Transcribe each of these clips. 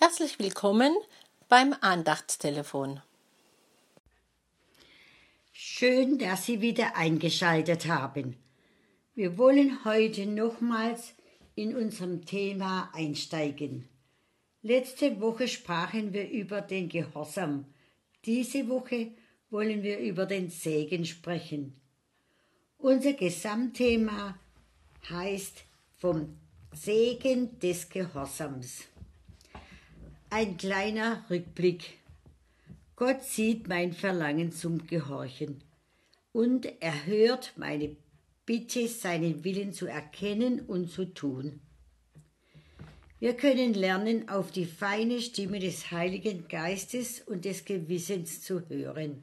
Herzlich willkommen beim Andachtstelefon. Schön, dass Sie wieder eingeschaltet haben. Wir wollen heute nochmals in unserem Thema einsteigen. Letzte Woche sprachen wir über den Gehorsam. Diese Woche wollen wir über den Segen sprechen. Unser Gesamtthema heißt vom Segen des Gehorsams. Ein kleiner Rückblick. Gott sieht mein Verlangen zum Gehorchen und er hört meine Bitte, seinen Willen zu erkennen und zu tun. Wir können lernen, auf die feine Stimme des Heiligen Geistes und des Gewissens zu hören.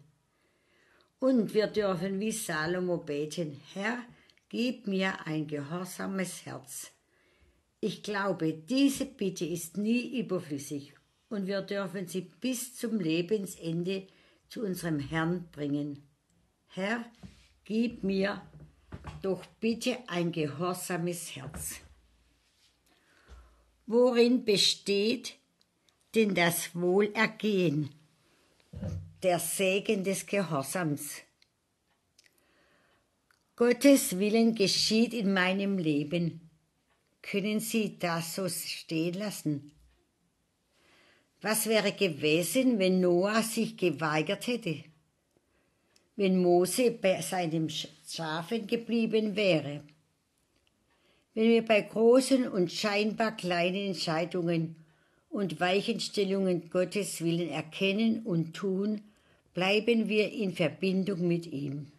Und wir dürfen wie Salomo beten, Herr, gib mir ein gehorsames Herz. Ich glaube, diese Bitte ist nie überflüssig und wir dürfen sie bis zum Lebensende zu unserem Herrn bringen. Herr, gib mir doch bitte ein gehorsames Herz. Worin besteht denn das Wohlergehen, der Segen des Gehorsams? Gottes Willen geschieht in meinem Leben. Können Sie das so stehen lassen? Was wäre gewesen, wenn Noah sich geweigert hätte? Wenn Mose bei seinem Schafen geblieben wäre? Wenn wir bei großen und scheinbar kleinen Entscheidungen und Weichenstellungen Gottes Willen erkennen und tun, bleiben wir in Verbindung mit ihm.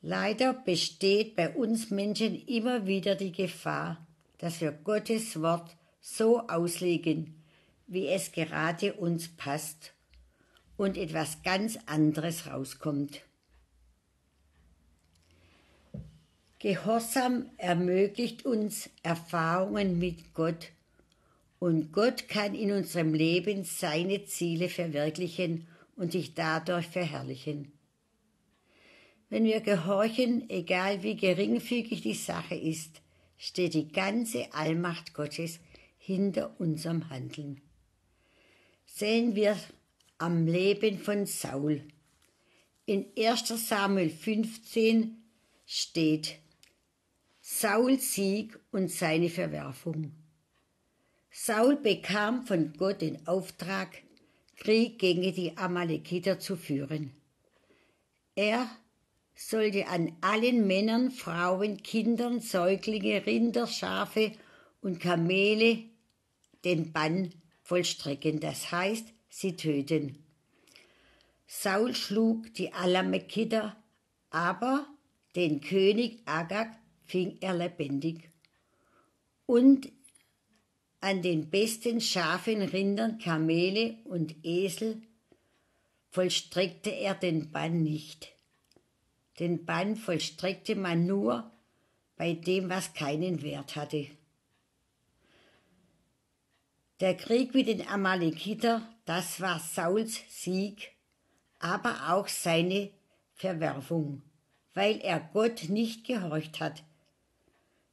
Leider besteht bei uns Menschen immer wieder die Gefahr, dass wir Gottes Wort so auslegen, wie es gerade uns passt und etwas ganz anderes rauskommt. Gehorsam ermöglicht uns Erfahrungen mit Gott und Gott kann in unserem Leben seine Ziele verwirklichen und sich dadurch verherrlichen. Wenn wir gehorchen, egal wie geringfügig die Sache ist, steht die ganze Allmacht Gottes hinter unserem Handeln. Sehen wir am Leben von Saul. In 1 Samuel 15 steht Sauls Sieg und seine Verwerfung. Saul bekam von Gott den Auftrag, Krieg gegen die Amalekiter zu führen. Er sollte an allen Männern, Frauen, Kindern, Säuglinge, Rinder, Schafe und Kamele den Bann vollstrecken, das heißt, sie töten. Saul schlug die Alamekiter, aber den König Agag fing er lebendig. Und an den besten Schafen, Rindern, Kamele und Esel vollstreckte er den Bann nicht. Den Bann vollstreckte man nur bei dem, was keinen Wert hatte. Der Krieg mit den Amalekiter, das war Sauls Sieg, aber auch seine Verwerfung, weil er Gott nicht gehorcht hat.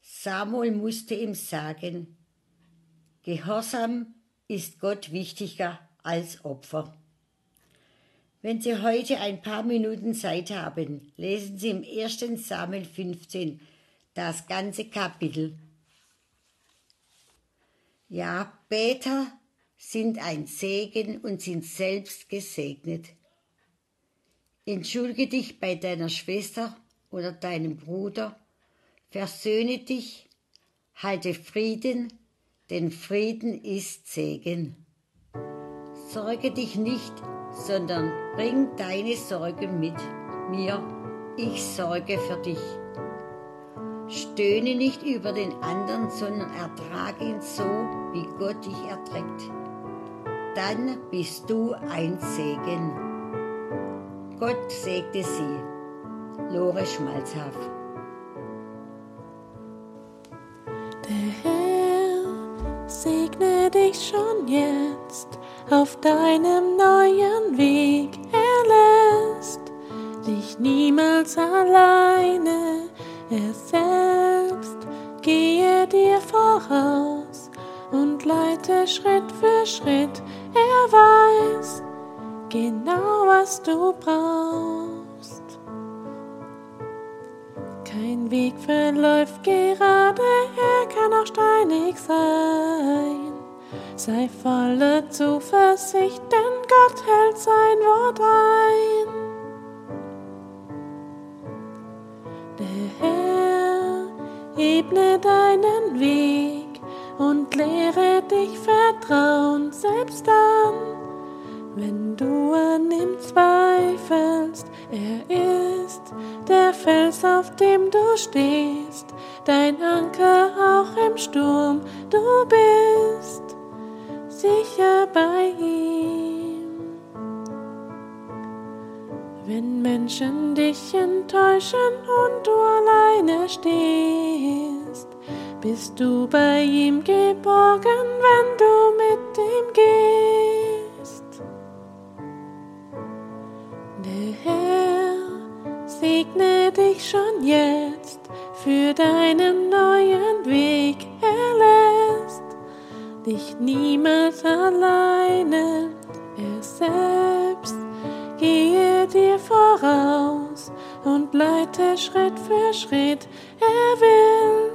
Samuel musste ihm sagen, Gehorsam ist Gott wichtiger als Opfer. Wenn Sie heute ein paar Minuten Zeit haben, lesen Sie im 1. Samuel 15 das ganze Kapitel. Ja, Beter sind ein Segen und sind selbst gesegnet. Entschuldige dich bei deiner Schwester oder deinem Bruder, versöhne dich, halte Frieden, denn Frieden ist Segen. Sorge dich nicht, sondern bring deine Sorgen mit mir, ich sorge für dich. Stöhne nicht über den anderen, sondern ertrage ihn so, wie Gott dich erträgt. Dann bist du ein Segen. Gott segne sie. Lore Schmalzhaff. Der Herr segne dich schon jetzt auf deinem neuen Weg. Er lässt dich niemals alleine. Er selbst gehe dir voraus und leite Schritt für Schritt. Er weiß genau, was du brauchst. Kein Weg verläuft gerade, er kann auch steinig sein. Sei voller Zuversicht, denn Gott hält sein Wort ein. Dich Vertrauen selbst dann, wenn du an ihm zweifelst. Er ist der Fels, auf dem du stehst, dein Anker auch im Sturm. Du bist sicher bei ihm. Wenn Menschen dich enttäuschen und du alleine stehst, bist du bei ihm geborgen, wenn du mit ihm gehst. Der Herr segne dich schon jetzt für deinen neuen Weg. Er lässt dich niemals alleine. Er selbst gehe dir voraus und leite Schritt für Schritt. Er will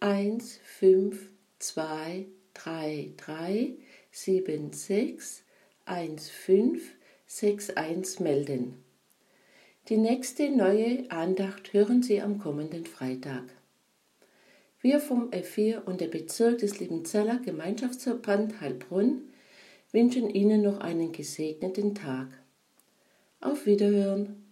0152333761561 melden. Die nächste neue Andacht hören Sie am kommenden Freitag. Wir vom F4 und der Bezirk des Liebenzeller Gemeinschaftsverband Heilbronn wünschen Ihnen noch einen gesegneten Tag. Auf Wiederhören!